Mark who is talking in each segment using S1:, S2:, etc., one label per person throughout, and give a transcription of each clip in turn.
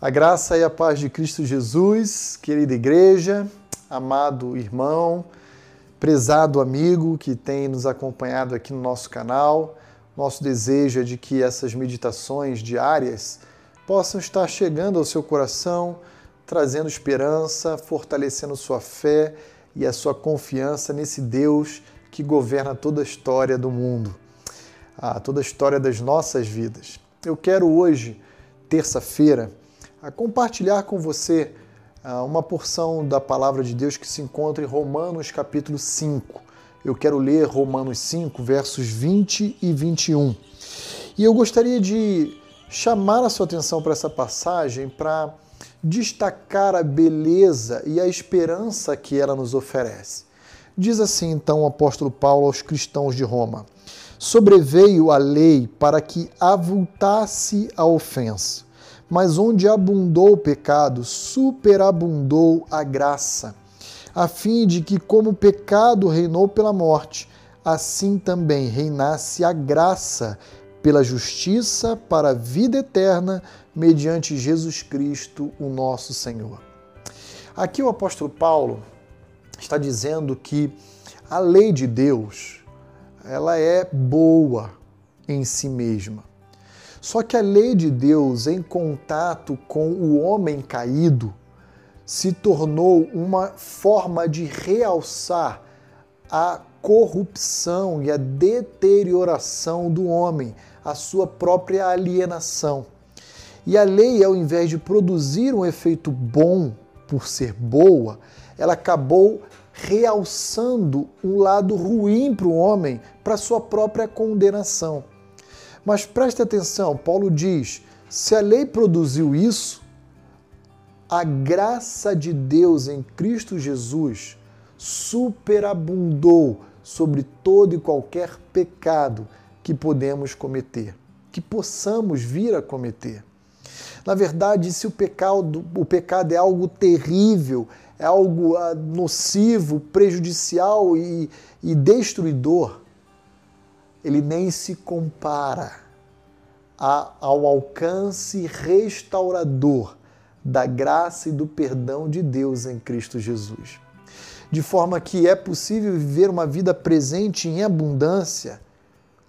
S1: A graça e a paz de Cristo Jesus, querida igreja, amado irmão, prezado amigo que tem nos acompanhado aqui no nosso canal. Nosso desejo é de que essas meditações diárias possam estar chegando ao seu coração, trazendo esperança, fortalecendo sua fé e a sua confiança nesse Deus que governa toda a história do mundo, toda a história das nossas vidas. Eu quero hoje, terça-feira, a compartilhar com você uh, uma porção da palavra de Deus que se encontra em Romanos capítulo 5. Eu quero ler Romanos 5, versos 20 e 21. E eu gostaria de chamar a sua atenção para essa passagem para destacar a beleza e a esperança que ela nos oferece. Diz assim então o apóstolo Paulo aos cristãos de Roma: Sobreveio a lei para que avultasse a ofensa mas onde abundou o pecado, superabundou a graça, a fim de que, como o pecado reinou pela morte, assim também reinasse a graça pela justiça para a vida eterna, mediante Jesus Cristo, o nosso Senhor. Aqui o apóstolo Paulo está dizendo que a lei de Deus, ela é boa em si mesma. Só que a lei de Deus, em contato com o homem caído, se tornou uma forma de realçar a corrupção e a deterioração do homem, a sua própria alienação. E a lei, ao invés de produzir um efeito bom por ser boa, ela acabou realçando um lado ruim para o homem, para sua própria condenação. Mas preste atenção, Paulo diz: se a lei produziu isso, a graça de Deus em Cristo Jesus superabundou sobre todo e qualquer pecado que podemos cometer, que possamos vir a cometer. Na verdade, se o pecado, o pecado é algo terrível, é algo ah, nocivo, prejudicial e, e destruidor, ele nem se compara ao alcance restaurador da graça e do perdão de Deus em Cristo Jesus. De forma que é possível viver uma vida presente em abundância,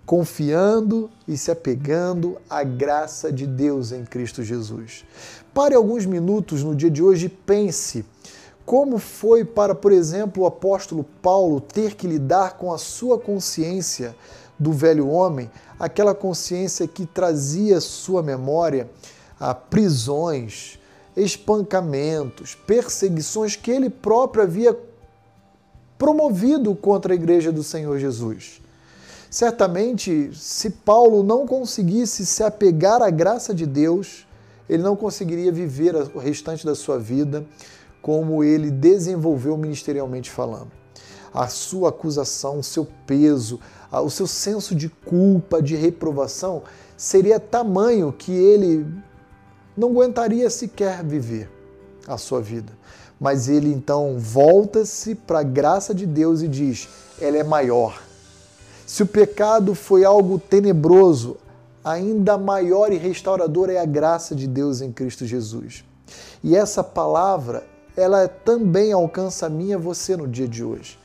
S1: confiando e se apegando à graça de Deus em Cristo Jesus. Pare alguns minutos no dia de hoje e pense como foi para, por exemplo, o apóstolo Paulo ter que lidar com a sua consciência do velho homem, aquela consciência que trazia sua memória a prisões, espancamentos, perseguições que ele próprio havia promovido contra a igreja do Senhor Jesus. Certamente, se Paulo não conseguisse se apegar à graça de Deus, ele não conseguiria viver o restante da sua vida como ele desenvolveu ministerialmente falando. A sua acusação, o seu peso, o seu senso de culpa, de reprovação, seria tamanho que ele não aguentaria sequer viver a sua vida. Mas ele então volta-se para a graça de Deus e diz: ela é maior. Se o pecado foi algo tenebroso, ainda maior e restaurador é a graça de Deus em Cristo Jesus. E essa palavra, ela também alcança a mim e a você no dia de hoje.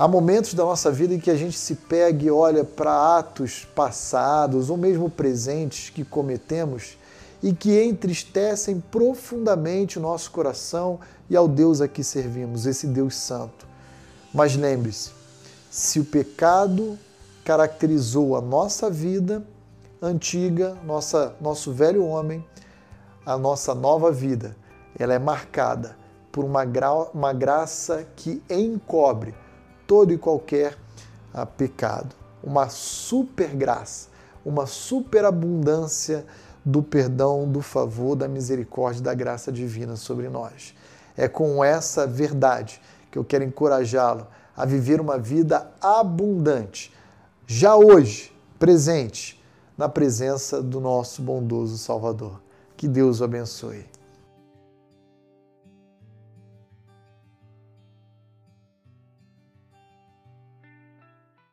S1: Há momentos da nossa vida em que a gente se pega e olha para atos passados ou mesmo presentes que cometemos e que entristecem profundamente o nosso coração e ao Deus a que servimos, esse Deus Santo. Mas lembre-se, se o pecado caracterizou a nossa vida antiga, nossa, nosso velho homem, a nossa nova vida, ela é marcada por uma, uma graça que encobre todo e qualquer ah, pecado. Uma super graça, uma superabundância do perdão, do favor, da misericórdia, da graça divina sobre nós. É com essa verdade que eu quero encorajá-lo a viver uma vida abundante, já hoje, presente, na presença do nosso bondoso Salvador. Que Deus o abençoe.